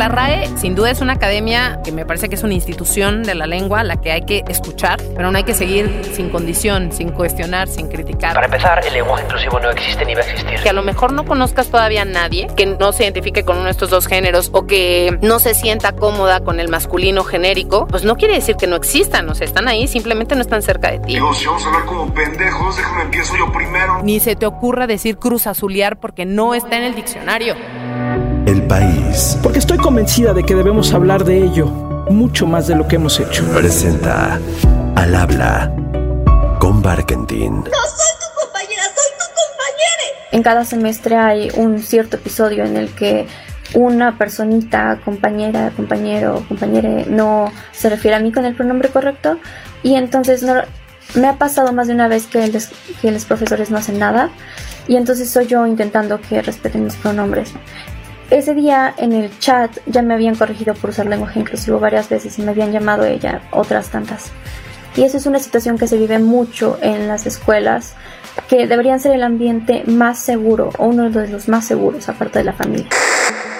la RAE sin duda es una academia que me parece que es una institución de la lengua a la que hay que escuchar, pero no hay que seguir sin condición, sin cuestionar, sin criticar. Para empezar, el lenguaje inclusivo no existe ni va a existir. Que a lo mejor no conozcas todavía a nadie que no se identifique con uno de estos dos géneros o que no se sienta cómoda con el masculino genérico, pues no quiere decir que no existan, o sea, están ahí, simplemente no están cerca de ti. Digo, si vamos a hablar como pendejos, déjame empiezo yo primero. Ni se te ocurra decir cruz azulear porque no está en el diccionario. El país Porque estoy convencida de que debemos hablar de ello mucho más de lo que hemos hecho. presenta Al habla con Barkentin. No soy tu compañera, soy tu compañera. En cada semestre hay un cierto episodio en el que una personita, compañera, compañero, compañere, no se refiere a mí con el pronombre correcto y entonces no, me ha pasado más de una vez que los, que los profesores no hacen nada y entonces soy yo intentando que respeten mis pronombres. Ese día en el chat ya me habían corregido por usar lenguaje inclusivo varias veces y me habían llamado ella otras tantas. Y eso es una situación que se vive mucho en las escuelas, que deberían ser el ambiente más seguro o uno de los más seguros aparte de la familia.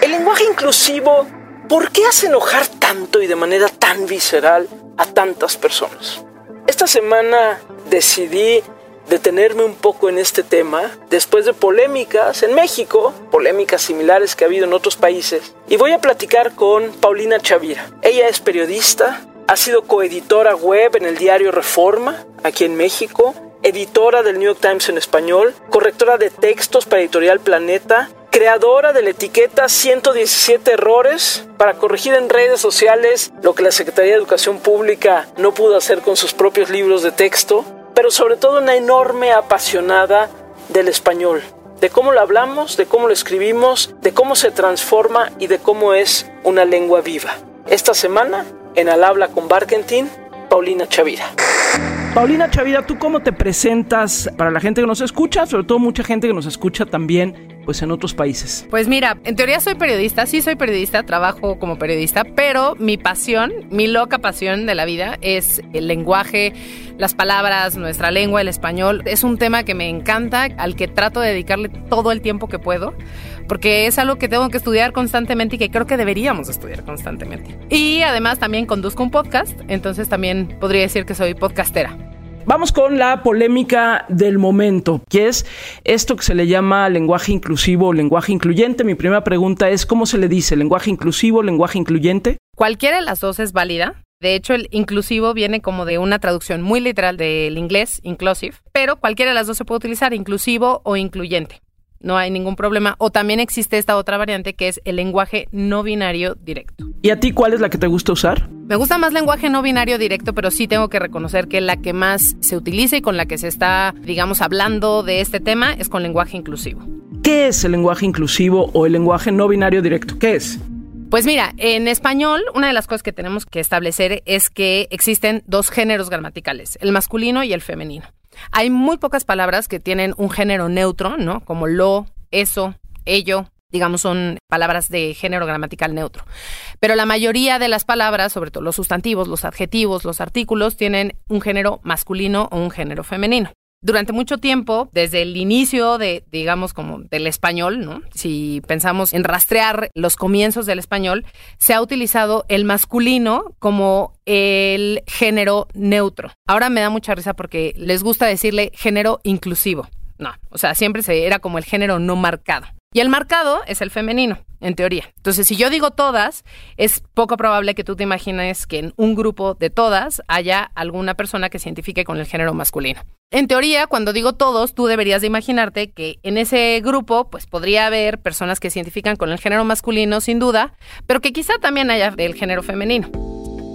El lenguaje inclusivo, ¿por qué hace enojar tanto y de manera tan visceral a tantas personas? Esta semana decidí detenerme un poco en este tema después de polémicas en México, polémicas similares que ha habido en otros países, y voy a platicar con Paulina Chavira. Ella es periodista, ha sido coeditora web en el diario Reforma, aquí en México, editora del New York Times en español, correctora de textos para Editorial Planeta, creadora de la etiqueta 117 errores para corregir en redes sociales lo que la Secretaría de Educación Pública no pudo hacer con sus propios libros de texto, pero sobre todo una enorme apasionada del español, de cómo lo hablamos, de cómo lo escribimos, de cómo se transforma y de cómo es una lengua viva. Esta semana, en Al Habla con Barkentin, Paulina Chavira. Paulina Chavira, ¿tú cómo te presentas para la gente que nos escucha? Sobre todo mucha gente que nos escucha también pues en otros países. Pues mira, en teoría soy periodista, sí soy periodista, trabajo como periodista, pero mi pasión, mi loca pasión de la vida es el lenguaje, las palabras, nuestra lengua, el español. Es un tema que me encanta, al que trato de dedicarle todo el tiempo que puedo, porque es algo que tengo que estudiar constantemente y que creo que deberíamos estudiar constantemente. Y además también conduzco un podcast, entonces también podría decir que soy podcastera. Vamos con la polémica del momento, que es esto que se le llama lenguaje inclusivo o lenguaje incluyente. Mi primera pregunta es, ¿cómo se le dice? ¿Lenguaje inclusivo, lenguaje incluyente? Cualquiera de las dos es válida. De hecho, el inclusivo viene como de una traducción muy literal del inglés, inclusive, pero cualquiera de las dos se puede utilizar, inclusivo o incluyente. No hay ningún problema. O también existe esta otra variante que es el lenguaje no binario directo. ¿Y a ti cuál es la que te gusta usar? Me gusta más lenguaje no binario directo, pero sí tengo que reconocer que la que más se utiliza y con la que se está, digamos, hablando de este tema es con lenguaje inclusivo. ¿Qué es el lenguaje inclusivo o el lenguaje no binario directo? ¿Qué es? Pues mira, en español, una de las cosas que tenemos que establecer es que existen dos géneros gramaticales, el masculino y el femenino. Hay muy pocas palabras que tienen un género neutro, ¿no? Como lo, eso, ello, digamos, son palabras de género gramatical neutro. Pero la mayoría de las palabras, sobre todo los sustantivos, los adjetivos, los artículos, tienen un género masculino o un género femenino. Durante mucho tiempo, desde el inicio de, digamos, como del español, ¿no? Si pensamos en rastrear los comienzos del español, se ha utilizado el masculino como el género neutro. Ahora me da mucha risa porque les gusta decirle género inclusivo. No, o sea, siempre se era como el género no marcado. Y el marcado es el femenino, en teoría. Entonces, si yo digo todas, es poco probable que tú te imagines que en un grupo de todas haya alguna persona que se con el género masculino. En teoría, cuando digo todos, tú deberías de imaginarte que en ese grupo, pues podría haber personas que se con el género masculino, sin duda, pero que quizá también haya del género femenino.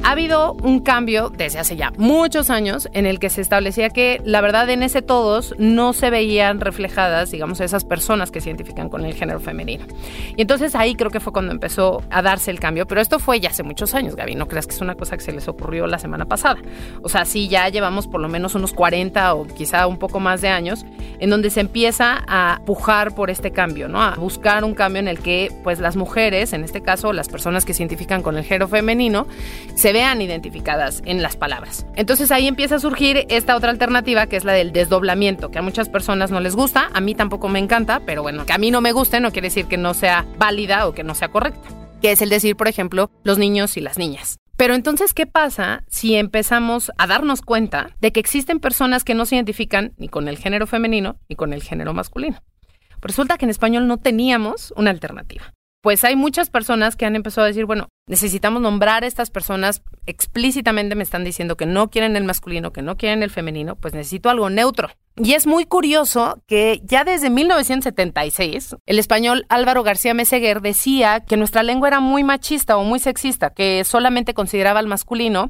Ha habido un cambio desde hace ya muchos años en el que se establecía que la verdad en ese todos no se veían reflejadas, digamos, esas personas que se identifican con el género femenino. Y entonces ahí creo que fue cuando empezó a darse el cambio, pero esto fue ya hace muchos años, Gaby, no creas que es una cosa que se les ocurrió la semana pasada. O sea, sí, ya llevamos por lo menos unos 40 o quizá un poco más de años en donde se empieza a pujar por este cambio, ¿no? A buscar un cambio en el que pues las mujeres, en este caso las personas que se identifican con el género femenino, se vean identificadas en las palabras. Entonces ahí empieza a surgir esta otra alternativa que es la del desdoblamiento, que a muchas personas no les gusta, a mí tampoco me encanta, pero bueno, que a mí no me guste no quiere decir que no sea válida o que no sea correcta. que es el decir, por ejemplo, los niños y las niñas. Pero entonces, ¿qué pasa si empezamos a darnos cuenta de que existen personas que no se identifican ni con el género femenino ni con el género masculino? Resulta que en español no teníamos una alternativa pues hay muchas personas que han empezado a decir, bueno, necesitamos nombrar a estas personas explícitamente me están diciendo que no quieren el masculino, que no quieren el femenino, pues necesito algo neutro. Y es muy curioso que ya desde 1976 el español Álvaro García Meseguer decía que nuestra lengua era muy machista o muy sexista, que solamente consideraba al masculino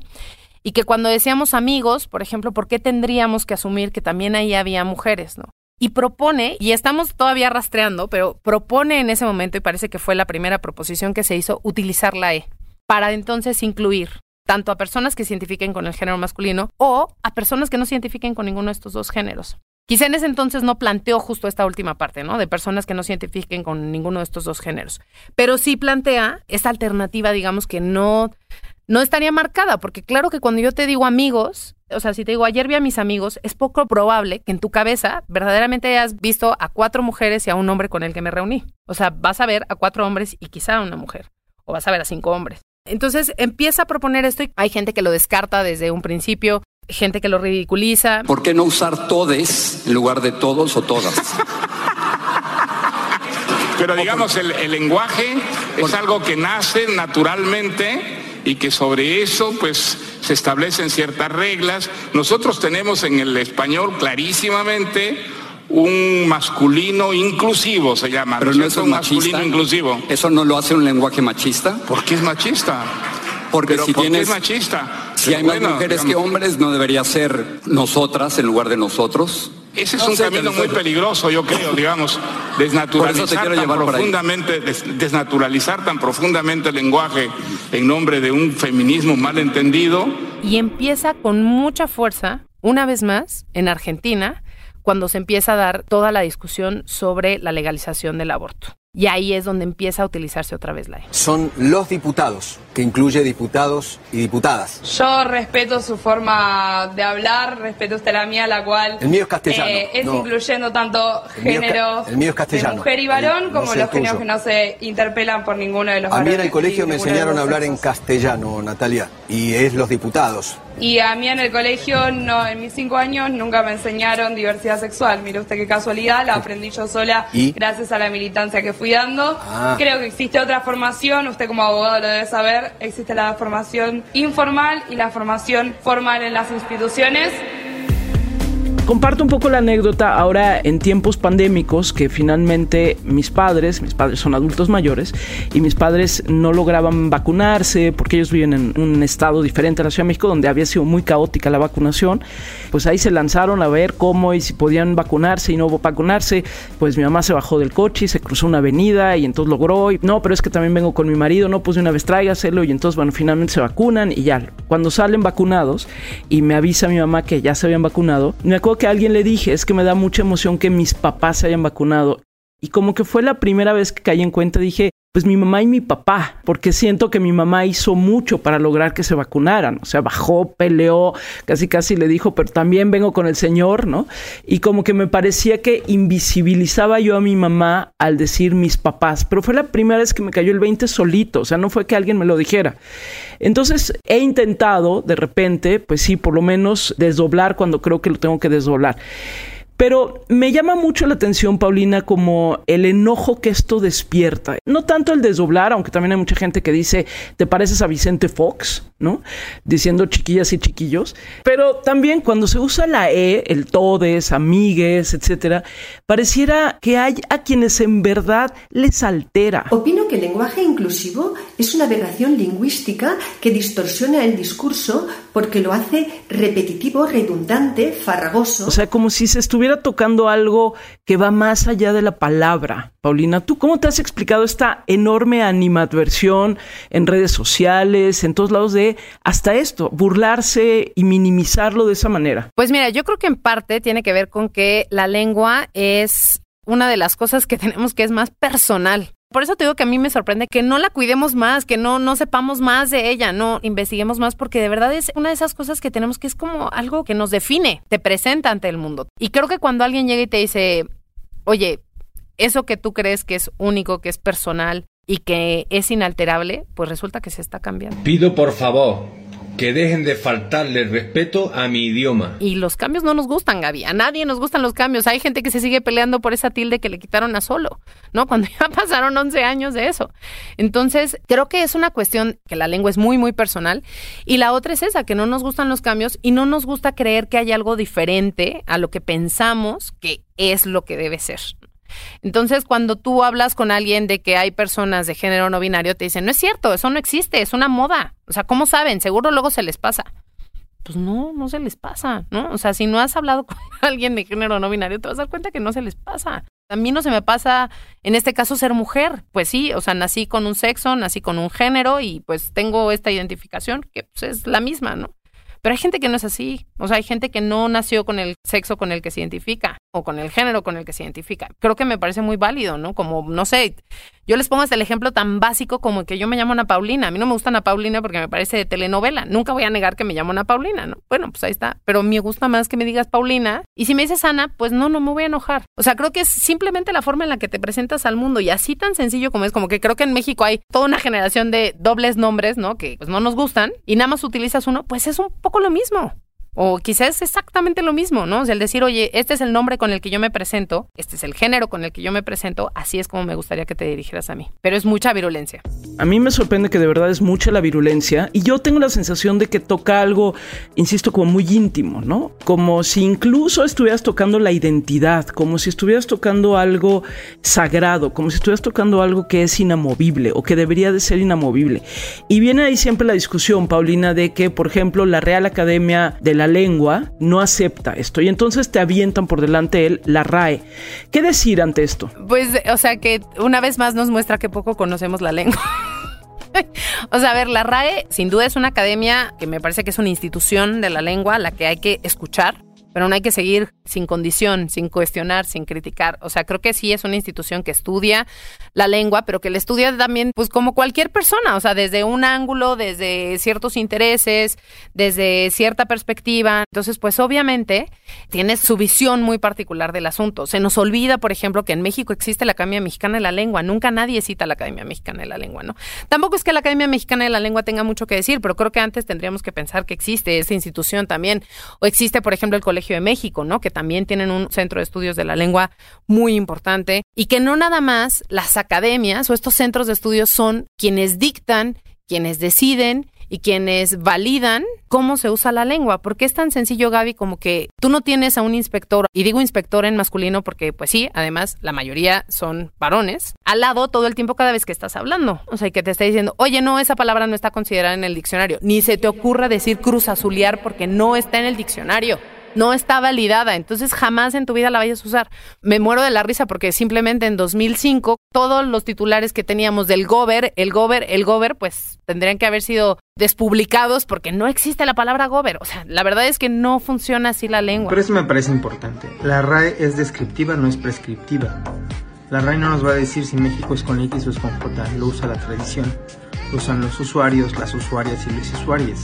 y que cuando decíamos amigos, por ejemplo, ¿por qué tendríamos que asumir que también ahí había mujeres, no? Y propone, y estamos todavía rastreando, pero propone en ese momento, y parece que fue la primera proposición que se hizo, utilizar la E, para entonces incluir tanto a personas que se identifiquen con el género masculino o a personas que no se identifiquen con ninguno de estos dos géneros. Quizá en ese entonces no planteó justo esta última parte, ¿no? De personas que no se identifiquen con ninguno de estos dos géneros. Pero sí plantea esta alternativa, digamos, que no, no estaría marcada, porque claro que cuando yo te digo amigos, o sea, si te digo ayer vi a mis amigos, es poco probable que en tu cabeza verdaderamente hayas visto a cuatro mujeres y a un hombre con el que me reuní. O sea, vas a ver a cuatro hombres y quizá a una mujer, o vas a ver a cinco hombres. Entonces empieza a proponer esto y hay gente que lo descarta desde un principio, gente que lo ridiculiza. ¿Por qué no usar todes en lugar de todos o todas? Pero digamos, el, el lenguaje es algo que nace naturalmente y que sobre eso pues se establecen ciertas reglas. Nosotros tenemos en el español clarísimamente un masculino inclusivo, se llama. Pero ¿no es un machista. masculino inclusivo. ¿Eso no lo hace un lenguaje machista? ¿Por qué es machista? Porque Pero si ¿por qué tienes, es machista? si hay más Bueno, mujeres que digamos, hombres, ¿no debería ser nosotras en lugar de nosotros? Ese es No un camino muy peligroso, yo creo, digamos, desnaturalizar quiero tan profundamente, des- desnaturalizar tan profundamente el lenguaje en nombre de un feminismo mal entendido. Y empieza con mucha fuerza, una vez más, en Argentina, cuando se empieza a dar toda la discusión sobre la legalización del aborto. Y ahí es donde empieza a utilizarse otra vez la E. Son los diputados, que incluye diputados y diputadas. Yo respeto su forma de hablar, respeto usted la mía, la cual El mío es castellano, eh, es no. incluyendo tanto El mío es ca- géneros el mío es castellano. de mujer y varón El- no como los géneros que no se interpelan por ninguno de los A mí en el colegio me enseñaron a hablar en castellano, Natalia, y es los diputados. Y a mí en el colegio, no, en mis cinco años, nunca me enseñaron diversidad sexual. Mire usted qué casualidad, la aprendí yo sola ¿Y? gracias a la militancia que fui dando. Ah. Creo que existe otra formación, usted como abogado lo debe saber, existe la formación informal y la formación formal en las instituciones. Comparto un poco la anécdota ahora en tiempos pandémicos que finalmente mis padres, mis padres son adultos mayores y mis padres no lograban vacunarse porque ellos viven en un estado diferente a la Ciudad de México donde había sido muy caótica la vacunación. Pues ahí se lanzaron a ver cómo y si podían vacunarse y no vacunarse. Pues mi mamá se bajó del coche y se cruzó una avenida y entonces logró. Y, no, pero es que también vengo con mi marido. No, pues de una vez tráigaselo y entonces bueno, finalmente se vacunan y ya. Cuando salen vacunados y me avisa mi mamá que ya se habían vacunado, me acuerdo que a alguien le dije, es que me da mucha emoción que mis papás se hayan vacunado. Y como que fue la primera vez que caí en cuenta, dije, pues mi mamá y mi papá, porque siento que mi mamá hizo mucho para lograr que se vacunaran. O sea, bajó, peleó, casi casi le dijo, pero también vengo con el Señor, ¿no? Y como que me parecía que invisibilizaba yo a mi mamá al decir mis papás, pero fue la primera vez que me cayó el 20 solito, o sea, no fue que alguien me lo dijera. Entonces he intentado de repente, pues sí, por lo menos desdoblar cuando creo que lo tengo que desdoblar. Pero me llama mucho la atención, Paulina, como el enojo que esto despierta. No tanto el desdoblar, aunque también hay mucha gente que dice, te pareces a Vicente Fox, ¿no? Diciendo chiquillas y chiquillos. Pero también cuando se usa la E, el todes, amigues, etcétera, pareciera que hay a quienes en verdad les altera. Opino que el lenguaje inclusivo es una aberración lingüística que distorsiona el discurso porque lo hace repetitivo, redundante, farragoso. O sea, como si se estuviera tocando algo que va más allá de la palabra. Paulina, ¿tú cómo te has explicado esta enorme animadversión en redes sociales, en todos lados de hasta esto, burlarse y minimizarlo de esa manera? Pues mira, yo creo que en parte tiene que ver con que la lengua es una de las cosas que tenemos que es más personal. Por eso te digo que a mí me sorprende que no la cuidemos más, que no, no sepamos más de ella, no investiguemos más, porque de verdad es una de esas cosas que tenemos que es como algo que nos define, te presenta ante el mundo. Y creo que cuando alguien llega y te dice, oye, eso que tú crees que es único, que es personal, y que es inalterable, pues resulta que se está cambiando. Pido por favor que dejen de faltarle respeto a mi idioma. Y los cambios no nos gustan, Gaby. A nadie nos gustan los cambios. Hay gente que se sigue peleando por esa tilde que le quitaron a solo, ¿no? Cuando ya pasaron 11 años de eso. Entonces, creo que es una cuestión que la lengua es muy, muy personal. Y la otra es esa, que no nos gustan los cambios y no nos gusta creer que hay algo diferente a lo que pensamos que es lo que debe ser. Entonces, cuando tú hablas con alguien de que hay personas de género no binario, te dicen, no es cierto, eso no existe, es una moda. O sea, ¿cómo saben? Seguro luego se les pasa. Pues no, no se les pasa, ¿no? O sea, si no has hablado con alguien de género no binario, te vas a dar cuenta que no se les pasa. A mí no se me pasa, en este caso, ser mujer. Pues sí, o sea, nací con un sexo, nací con un género y pues tengo esta identificación que pues, es la misma, ¿no? Pero hay gente que no es así. O sea, hay gente que no nació con el sexo con el que se identifica o con el género con el que se identifica. Creo que me parece muy válido, ¿no? Como, no sé, yo les pongo hasta el ejemplo tan básico como que yo me llamo Ana Paulina. A mí no me gusta Ana Paulina porque me parece de telenovela. Nunca voy a negar que me llamo Ana Paulina, ¿no? Bueno, pues ahí está. Pero me gusta más que me digas Paulina. Y si me dices Ana, pues no, no me voy a enojar. O sea, creo que es simplemente la forma en la que te presentas al mundo y así tan sencillo como es, como que creo que en México hay toda una generación de dobles nombres, ¿no? Que pues no nos gustan y nada más utilizas uno, pues es un poco lo mismo. O quizás exactamente lo mismo, ¿no? O sea, el decir, oye, este es el nombre con el que yo me presento, este es el género con el que yo me presento, así es como me gustaría que te dirigieras a mí. Pero es mucha virulencia. A mí me sorprende que de verdad es mucha la virulencia y yo tengo la sensación de que toca algo, insisto, como muy íntimo, ¿no? Como si incluso estuvieras tocando la identidad, como si estuvieras tocando algo sagrado, como si estuvieras tocando algo que es inamovible o que debería de ser inamovible. Y viene ahí siempre la discusión, Paulina, de que, por ejemplo, la Real Academia de la lengua no acepta esto y entonces te avientan por delante él la RAE. ¿Qué decir ante esto? Pues, o sea, que una vez más nos muestra que poco conocemos la lengua. o sea, a ver, la RAE sin duda es una academia que me parece que es una institución de la lengua la que hay que escuchar, pero no hay que seguir sin condición, sin cuestionar, sin criticar. O sea, creo que sí es una institución que estudia la lengua, pero que la estudia también, pues como cualquier persona, o sea, desde un ángulo, desde ciertos intereses, desde cierta perspectiva. Entonces, pues obviamente tiene su visión muy particular del asunto. Se nos olvida, por ejemplo, que en México existe la Academia Mexicana de la Lengua. Nunca nadie cita la Academia Mexicana de la Lengua, ¿no? Tampoco es que la Academia Mexicana de la Lengua tenga mucho que decir, pero creo que antes tendríamos que pensar que existe esa institución también. O existe, por ejemplo, el Colegio de México, ¿no? Que también tienen un centro de estudios de la lengua muy importante y que no nada más las academias o estos centros de estudios son quienes dictan, quienes deciden y quienes validan cómo se usa la lengua, porque es tan sencillo, Gaby, como que tú no tienes a un inspector, y digo inspector en masculino porque pues sí, además la mayoría son varones, al lado todo el tiempo cada vez que estás hablando, o sea, que te está diciendo, oye, no, esa palabra no está considerada en el diccionario, ni se te ocurra decir cruz azulear porque no está en el diccionario no está validada, entonces jamás en tu vida la vayas a usar. Me muero de la risa porque simplemente en 2005 todos los titulares que teníamos del gober, el gober, el gober, pues tendrían que haber sido despublicados porque no existe la palabra gober. O sea, la verdad es que no funciona así la lengua. Pero eso me parece importante. La RAE es descriptiva, no es prescriptiva. La RAE no nos va a decir si México es con X o es con J, lo usa la tradición usan los usuarios, las usuarias y los usuarios.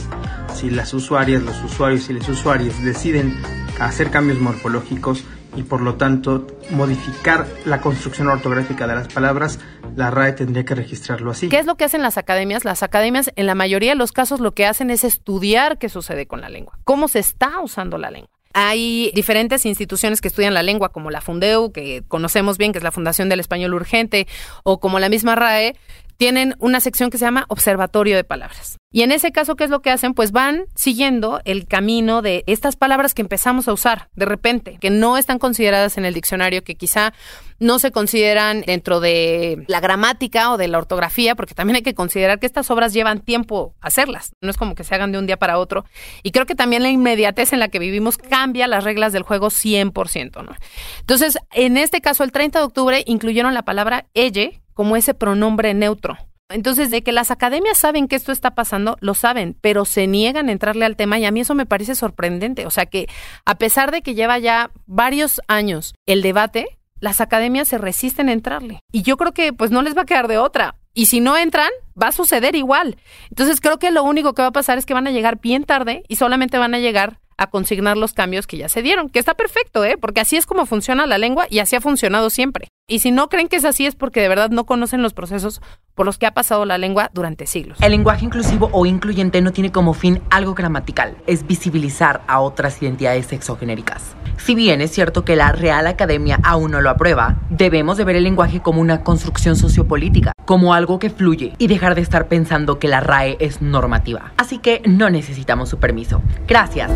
Si las usuarias, los usuarios y los usuarios deciden hacer cambios morfológicos y por lo tanto modificar la construcción ortográfica de las palabras, la RAE tendría que registrarlo así. ¿Qué es lo que hacen las academias? Las academias en la mayoría de los casos lo que hacen es estudiar qué sucede con la lengua, cómo se está usando la lengua. Hay diferentes instituciones que estudian la lengua, como la Fundeu, que conocemos bien, que es la Fundación del Español Urgente, o como la misma RAE, tienen una sección que se llama Observatorio de Palabras. Y en ese caso, ¿qué es lo que hacen? Pues van siguiendo el camino de estas palabras que empezamos a usar de repente, que no están consideradas en el diccionario, que quizá no se consideran dentro de la gramática o de la ortografía, porque también hay que considerar que estas obras llevan tiempo hacerlas, no es como que se hagan de un día para otro. Y creo que también la inmediatez en la que vivimos cambia las reglas del juego 100%. ¿no? Entonces, en este caso, el 30 de octubre incluyeron la palabra elle, como ese pronombre neutro. Entonces, de que las academias saben que esto está pasando, lo saben, pero se niegan a entrarle al tema y a mí eso me parece sorprendente. O sea que a pesar de que lleva ya varios años el debate, las academias se resisten a entrarle. Y yo creo que pues no les va a quedar de otra. Y si no entran, va a suceder igual. Entonces creo que lo único que va a pasar es que van a llegar bien tarde y solamente van a llegar a consignar los cambios que ya se dieron, que está perfecto, ¿eh? porque así es como funciona la lengua y así ha funcionado siempre. Y si no creen que es así es porque de verdad no conocen los procesos por los que ha pasado la lengua durante siglos. El lenguaje inclusivo o incluyente no tiene como fin algo gramatical, es visibilizar a otras identidades sexogenéricas. Si bien es cierto que la Real Academia aún no lo aprueba, debemos de ver el lenguaje como una construcción sociopolítica, como algo que fluye y dejar de estar pensando que la RAE es normativa. Así que no necesitamos su permiso. Gracias.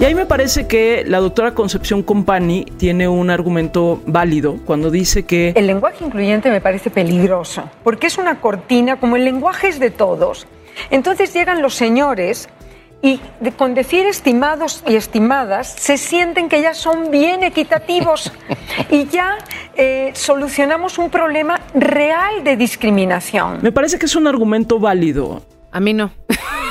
Y ahí me parece que la doctora Concepción Compani tiene un argumento válido cuando dice que... El lenguaje incluyente me parece peligroso, porque es una cortina, como el lenguaje es de todos. Entonces llegan los señores y con decir estimados y estimadas se sienten que ya son bien equitativos y ya eh, solucionamos un problema real de discriminación. Me parece que es un argumento válido. A mí no.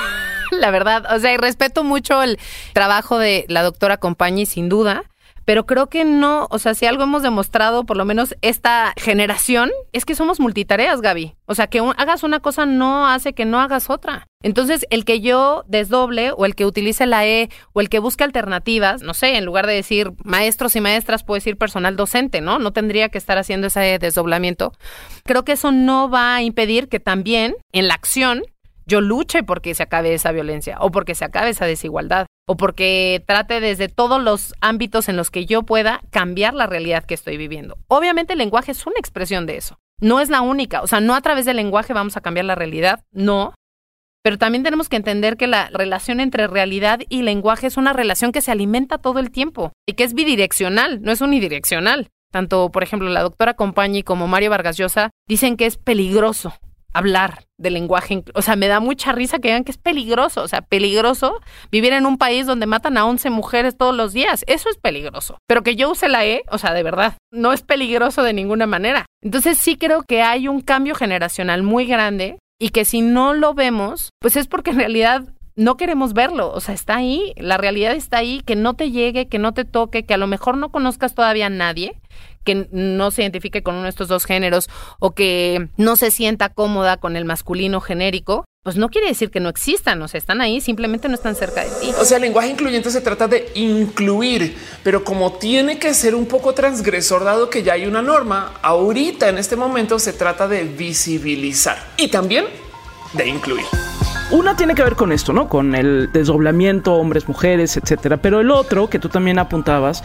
la verdad. O sea, y respeto mucho el trabajo de la doctora Compañi, sin duda. Pero creo que no, o sea, si algo hemos demostrado, por lo menos esta generación, es que somos multitareas, Gaby. O sea, que hagas una cosa no hace que no hagas otra. Entonces, el que yo desdoble o el que utilice la E o el que busque alternativas, no sé, en lugar de decir maestros y maestras, puedo decir personal docente, ¿no? No tendría que estar haciendo ese desdoblamiento. Creo que eso no va a impedir que también en la acción yo luche porque se acabe esa violencia o porque se acabe esa desigualdad o porque trate desde todos los ámbitos en los que yo pueda cambiar la realidad que estoy viviendo. Obviamente el lenguaje es una expresión de eso. No es la única, o sea, no a través del lenguaje vamos a cambiar la realidad, no. Pero también tenemos que entender que la relación entre realidad y lenguaje es una relación que se alimenta todo el tiempo y que es bidireccional, no es unidireccional. Tanto, por ejemplo, la doctora Compañi como Mario Vargas Llosa dicen que es peligroso hablar de lenguaje. O sea, me da mucha risa que digan que es peligroso. O sea, peligroso vivir en un país donde matan a 11 mujeres todos los días. Eso es peligroso. Pero que yo use la E, o sea, de verdad, no es peligroso de ninguna manera. Entonces sí creo que hay un cambio generacional muy grande y que si no lo vemos, pues es porque en realidad no queremos verlo, o sea, está ahí, la realidad está ahí, que no te llegue, que no te toque, que a lo mejor no conozcas todavía a nadie, que no se identifique con uno de estos dos géneros o que no se sienta cómoda con el masculino genérico, pues no quiere decir que no existan, o sea, están ahí, simplemente no están cerca de ti. O sea, el lenguaje incluyente se trata de incluir, pero como tiene que ser un poco transgresor dado que ya hay una norma, ahorita en este momento se trata de visibilizar y también de incluir. Una tiene que ver con esto, ¿no? Con el desdoblamiento, hombres, mujeres, etcétera. Pero el otro que tú también apuntabas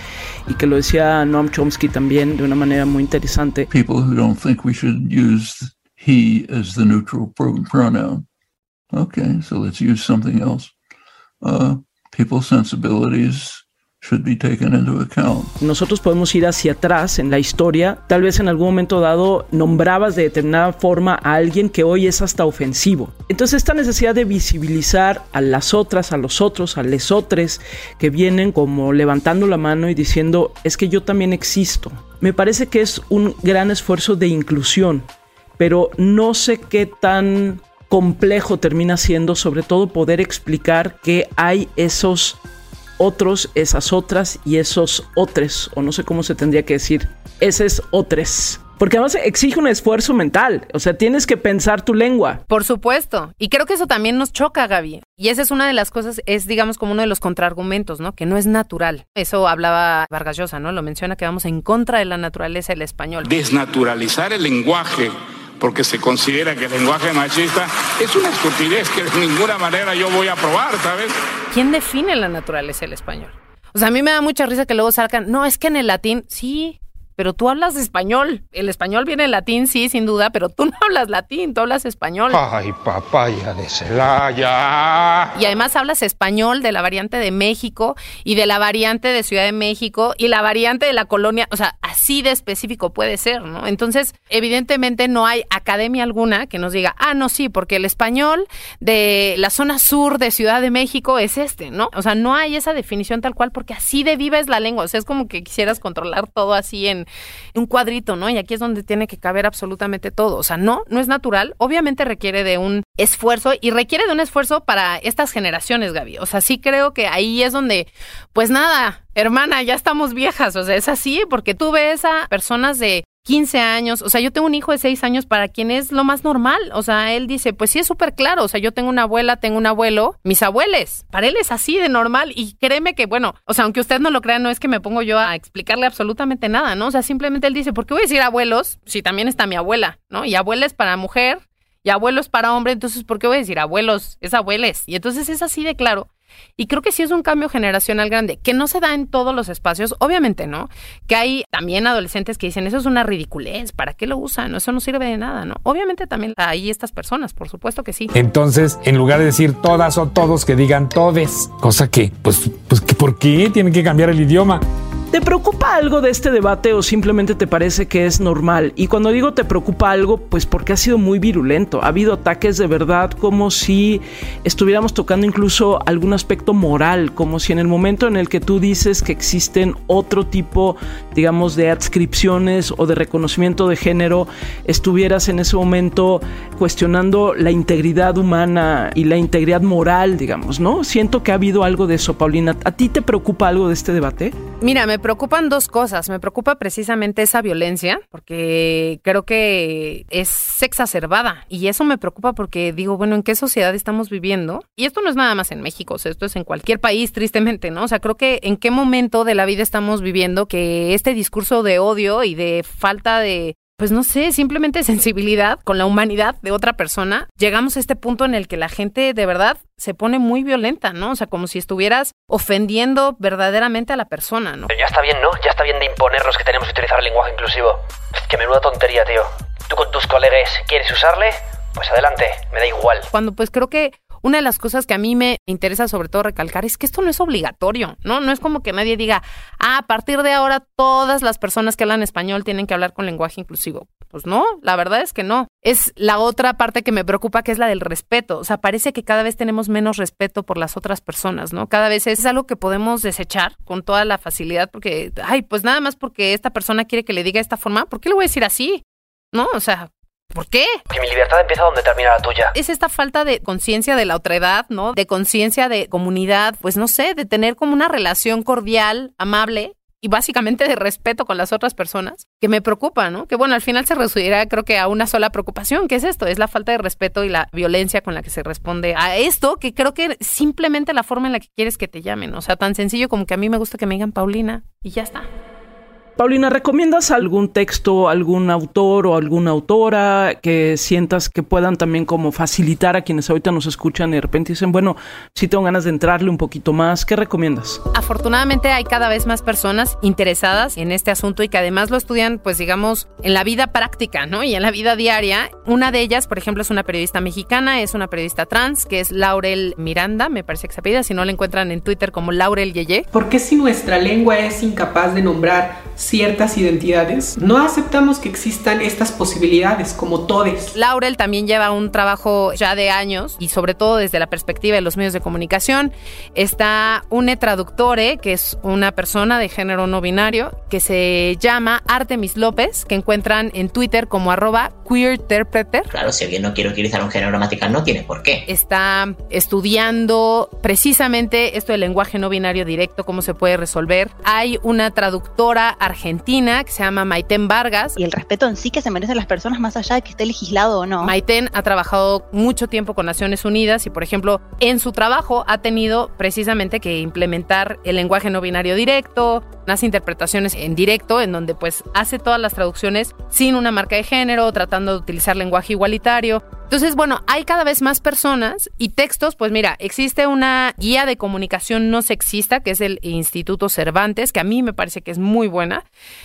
y que lo decía Noam Chomsky también de una manera muy interesante. People who don't think we should use he as the neutral pronoun. Okay, so let's use something else. Uh, people's sensibilities nosotros podemos ir hacia atrás en la historia. Tal vez en algún momento dado nombrabas de determinada forma a alguien que hoy es hasta ofensivo. Entonces esta necesidad de visibilizar a las otras, a los otros, a lesotres que vienen como levantando la mano y diciendo es que yo también existo. Me parece que es un gran esfuerzo de inclusión, pero no sé qué tan complejo termina siendo sobre todo poder explicar que hay esos otros, esas otras y esos otros, o no sé cómo se tendría que decir, esos otros. Porque además exige un esfuerzo mental, o sea, tienes que pensar tu lengua. Por supuesto, y creo que eso también nos choca, Gaby. Y esa es una de las cosas, es digamos como uno de los contraargumentos, ¿no? Que no es natural. Eso hablaba Vargas Llosa, ¿no? Lo menciona que vamos en contra de la naturaleza del español. Desnaturalizar el lenguaje porque se considera que el lenguaje machista es una estupidez que de ninguna manera yo voy a probar, ¿sabes? ¿Quién define la naturaleza del español? O sea, a mí me da mucha risa que luego salgan, no, es que en el latín, sí, pero tú hablas español. El español viene del latín, sí, sin duda, pero tú no hablas latín, tú hablas español. Ay, papaya de Celaya. Y además hablas español de la variante de México y de la variante de Ciudad de México y la variante de la colonia, o sea, así de específico puede ser, ¿no? Entonces, evidentemente no hay academia alguna que nos diga, ah, no, sí, porque el español de la zona sur de Ciudad de México es este, ¿no? O sea, no hay esa definición tal cual porque así de viva es la lengua, o sea, es como que quisieras controlar todo así en un cuadrito, ¿no? Y aquí es donde tiene que caber absolutamente todo. O sea, no, no es natural. Obviamente requiere de un esfuerzo y requiere de un esfuerzo para estas generaciones, Gaby. O sea, sí creo que ahí es donde, pues nada, hermana, ya estamos viejas. O sea, es así porque tú ves a personas de 15 años, o sea, yo tengo un hijo de 6 años para quien es lo más normal, o sea, él dice, pues sí es súper claro, o sea, yo tengo una abuela, tengo un abuelo, mis abuelos, para él es así de normal y créeme que, bueno, o sea, aunque usted no lo crea, no es que me pongo yo a explicarle absolutamente nada, ¿no? O sea, simplemente él dice, ¿por qué voy a decir abuelos si también está mi abuela, ¿no? Y abuela es para mujer y abuelo es para hombre, entonces, ¿por qué voy a decir abuelos? Es abueles. Y entonces es así de claro. Y creo que sí es un cambio generacional grande, que no se da en todos los espacios, obviamente, ¿no? Que hay también adolescentes que dicen, eso es una ridiculez, ¿para qué lo usan? Eso no sirve de nada, ¿no? Obviamente también hay estas personas, por supuesto que sí. Entonces, en lugar de decir todas o todos, que digan todes, cosa que, pues, pues, ¿por qué tienen que cambiar el idioma? ¿Te preocupa algo de este debate o simplemente te parece que es normal? Y cuando digo te preocupa algo, pues porque ha sido muy virulento. Ha habido ataques de verdad como si estuviéramos tocando incluso algún aspecto moral, como si en el momento en el que tú dices que existen otro tipo, digamos, de adscripciones o de reconocimiento de género, estuvieras en ese momento cuestionando la integridad humana y la integridad moral, digamos, ¿no? Siento que ha habido algo de eso, Paulina. ¿A ti te preocupa algo de este debate? Mira, me preocupan dos cosas. Me preocupa precisamente esa violencia, porque creo que es exacerbada. Y eso me preocupa porque digo, bueno, ¿en qué sociedad estamos viviendo? Y esto no es nada más en México, o sea, esto es en cualquier país, tristemente, ¿no? O sea, creo que en qué momento de la vida estamos viviendo que este discurso de odio y de falta de pues no sé, simplemente sensibilidad con la humanidad de otra persona, llegamos a este punto en el que la gente de verdad se pone muy violenta, ¿no? O sea, como si estuvieras ofendiendo verdaderamente a la persona, ¿no? Pero ya está bien, ¿no? Ya está bien de imponernos que tenemos que utilizar el lenguaje inclusivo. Es que menuda tontería, tío. Tú con tus colegas quieres usarle, pues adelante, me da igual. Cuando pues creo que una de las cosas que a mí me interesa sobre todo recalcar es que esto no es obligatorio, ¿no? No es como que nadie diga, ah, a partir de ahora todas las personas que hablan español tienen que hablar con lenguaje inclusivo. Pues no, la verdad es que no. Es la otra parte que me preocupa, que es la del respeto. O sea, parece que cada vez tenemos menos respeto por las otras personas, ¿no? Cada vez es algo que podemos desechar con toda la facilidad porque, ay, pues nada más porque esta persona quiere que le diga esta forma, ¿por qué le voy a decir así? ¿No? O sea, ¿Por qué? Que mi libertad empieza donde termina la tuya. Es esta falta de conciencia de la otredad, ¿no? De conciencia de comunidad, pues no sé, de tener como una relación cordial, amable y básicamente de respeto con las otras personas, que me preocupa, ¿no? Que bueno, al final se resumirá creo que a una sola preocupación, que es esto, es la falta de respeto y la violencia con la que se responde a esto, que creo que simplemente la forma en la que quieres que te llamen, o sea, tan sencillo como que a mí me gusta que me digan Paulina y ya está. Paulina, ¿recomiendas algún texto, algún autor o alguna autora que sientas que puedan también como facilitar a quienes ahorita nos escuchan y de repente dicen, bueno, sí tengo ganas de entrarle un poquito más? ¿Qué recomiendas? Afortunadamente hay cada vez más personas interesadas en este asunto y que además lo estudian, pues digamos, en la vida práctica, ¿no? Y en la vida diaria. Una de ellas, por ejemplo, es una periodista mexicana, es una periodista trans, que es Laurel Miranda, me parece que se apellida, si no la encuentran en Twitter como Laurel Yeye. ¿Por qué si nuestra lengua es incapaz de nombrar ciertas identidades, no aceptamos que existan estas posibilidades como todes. Laurel también lleva un trabajo ya de años y sobre todo desde la perspectiva de los medios de comunicación. Está une traductore, que es una persona de género no binario, que se llama Artemis López, que encuentran en Twitter como arroba queerterpreter. Claro, si alguien no quiere utilizar un género gramatical, no tiene por qué. Está estudiando precisamente esto del lenguaje no binario directo, cómo se puede resolver. Hay una traductora argentina que se llama Maiten Vargas. Y el respeto en sí que se merecen las personas más allá de que esté legislado o no. Maiten ha trabajado mucho tiempo con Naciones Unidas y, por ejemplo, en su trabajo ha tenido precisamente que implementar el lenguaje no binario directo, unas interpretaciones en directo, en donde pues hace todas las traducciones sin una marca de género, tratando de utilizar lenguaje igualitario. Entonces, bueno, hay cada vez más personas y textos, pues mira, existe una guía de comunicación no sexista, que es el Instituto Cervantes, que a mí me parece que es muy buena,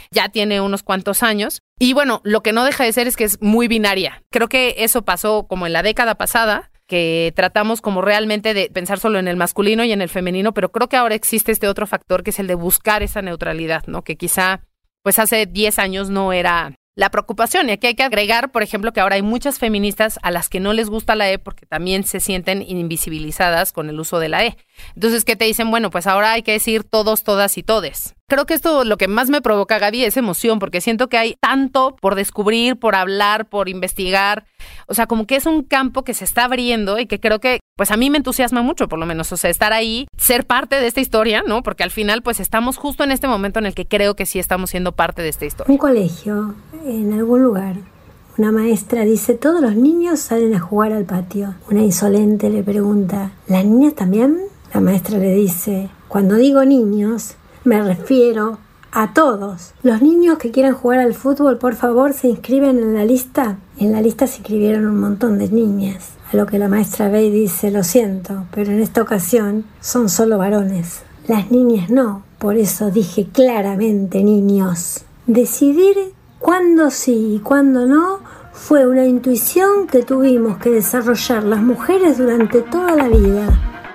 ya tiene unos cuantos años. Y bueno, lo que no deja de ser es que es muy binaria. Creo que eso pasó como en la década pasada, que tratamos como realmente de pensar solo en el masculino y en el femenino, pero creo que ahora existe este otro factor que es el de buscar esa neutralidad, ¿no? Que quizá pues hace 10 años no era la preocupación. Y aquí hay que agregar, por ejemplo, que ahora hay muchas feministas a las que no les gusta la E porque también se sienten invisibilizadas con el uso de la E. Entonces, ¿qué te dicen? Bueno, pues ahora hay que decir todos, todas y todes. Creo que esto lo que más me provoca, Gaby, es emoción, porque siento que hay tanto por descubrir, por hablar, por investigar. O sea, como que es un campo que se está abriendo y que creo que pues a mí me entusiasma mucho, por lo menos, o sea, estar ahí, ser parte de esta historia, ¿no? Porque al final, pues estamos justo en este momento en el que creo que sí estamos siendo parte de esta historia. Un colegio, en algún lugar, una maestra dice, todos los niños salen a jugar al patio. Una insolente le pregunta, ¿las niñas también? La maestra le dice, cuando digo niños, me refiero a todos. Los niños que quieran jugar al fútbol, por favor, se inscriben en la lista. En la lista se inscribieron un montón de niñas. A lo que la maestra ve y dice, lo siento, pero en esta ocasión son solo varones. Las niñas no, por eso dije claramente niños. Decidir cuándo sí y cuándo no fue una intuición que tuvimos que desarrollar las mujeres durante toda la vida.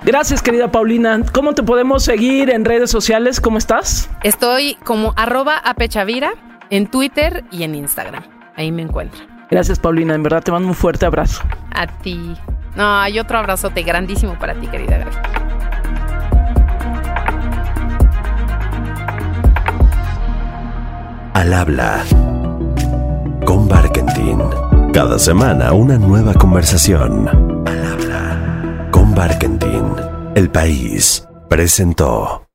Gracias, querida Paulina. ¿Cómo te podemos seguir en redes sociales? ¿Cómo estás? Estoy como arroba apechavira en Twitter y en Instagram. Ahí me encuentro. Gracias, Paulina. En verdad te mando un fuerte abrazo. A ti. No, hay otro abrazote grandísimo para ti, querida Gaby. Al habla con Barkentin. Cada semana una nueva conversación. Al habla con Barkentin. El país presentó.